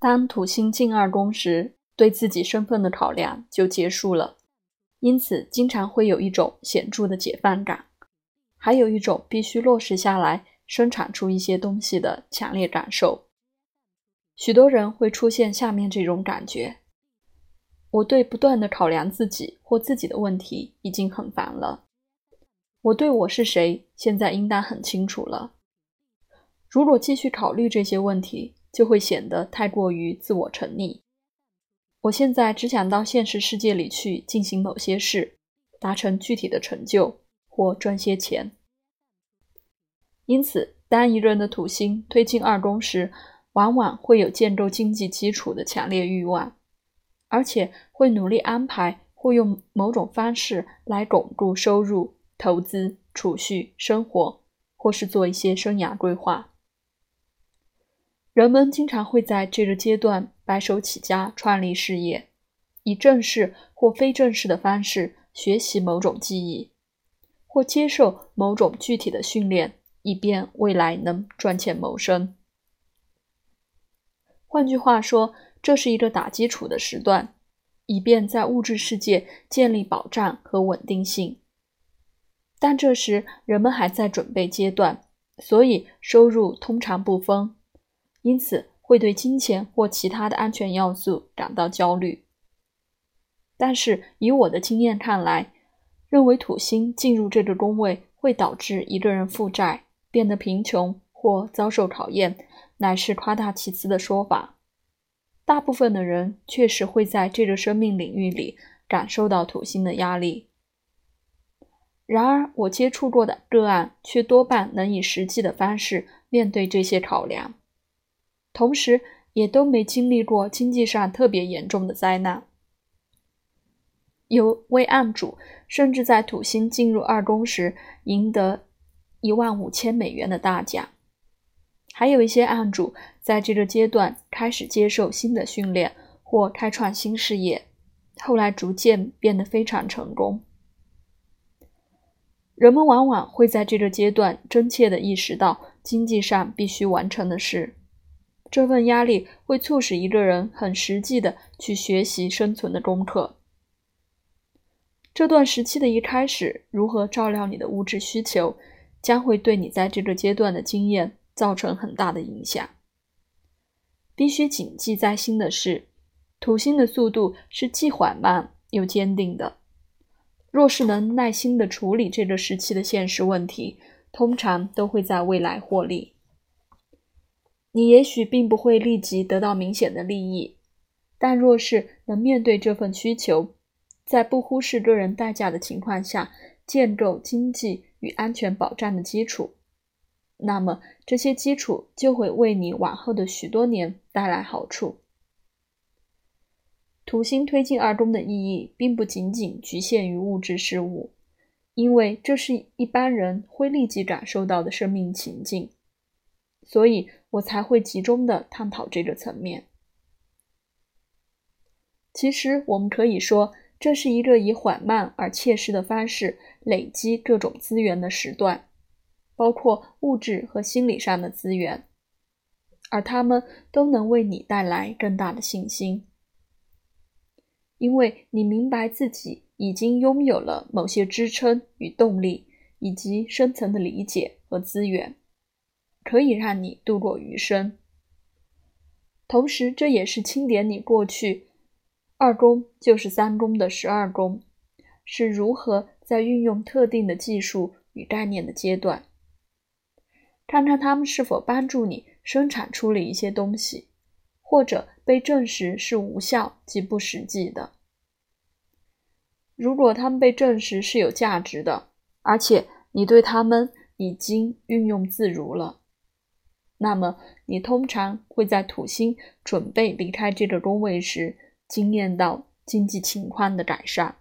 当土星进二宫时，对自己身份的考量就结束了，因此经常会有一种显著的解放感，还有一种必须落实下来、生产出一些东西的强烈感受。许多人会出现下面这种感觉：我对不断的考量自己或自己的问题已经很烦了。我对我是谁现在应当很清楚了。如果继续考虑这些问题，就会显得太过于自我沉溺。我现在只想到现实世界里去进行某些事，达成具体的成就或赚些钱。因此，当一个人的土星推进二宫时，往往会有建构经济基础的强烈欲望，而且会努力安排或用某种方式来巩固收入、投资、储蓄、生活，或是做一些生涯规划。人们经常会在这个阶段白手起家创立事业，以正式或非正式的方式学习某种技艺，或接受某种具体的训练，以便未来能赚钱谋生。换句话说，这是一个打基础的时段，以便在物质世界建立保障和稳定性。但这时人们还在准备阶段，所以收入通常不丰，因此会对金钱或其他的安全要素感到焦虑。但是以我的经验看来，认为土星进入这个宫位会导致一个人负债、变得贫穷或遭受考验。乃是夸大其词的说法。大部分的人确实会在这个生命领域里感受到土星的压力。然而，我接触过的个案却多半能以实际的方式面对这些考量，同时也都没经历过经济上特别严重的灾难。有位案主甚至在土星进入二宫时赢得一万五千美元的大奖。还有一些案主在这个阶段开始接受新的训练或开创新事业，后来逐渐变得非常成功。人们往往会在这个阶段真切地意识到经济上必须完成的事，这份压力会促使一个人很实际地去学习生存的功课。这段时期的一开始，如何照料你的物质需求，将会对你在这个阶段的经验。造成很大的影响。必须谨记在心的是，土星的速度是既缓慢又坚定的。若是能耐心地处理这个时期的现实问题，通常都会在未来获利。你也许并不会立即得到明显的利益，但若是能面对这份需求，在不忽视个人代价的情况下，建构经济与安全保障的基础。那么这些基础就会为你往后的许多年带来好处。土星推进二宫的意义并不仅仅局限于物质事物，因为这是一般人会立即感受到的生命情境，所以我才会集中的探讨这个层面。其实我们可以说，这是一个以缓慢而切实的方式累积各种资源的时段。包括物质和心理上的资源，而他们都能为你带来更大的信心，因为你明白自己已经拥有了某些支撑与动力，以及深层的理解和资源，可以让你度过余生。同时，这也是清点你过去二宫就是三宫的十二宫是如何在运用特定的技术与概念的阶段。看看他们是否帮助你生产出了一些东西，或者被证实是无效及不实际的。如果他们被证实是有价值的，而且你对他们已经运用自如了，那么你通常会在土星准备离开这个宫位时，惊艳到经济情况的改善。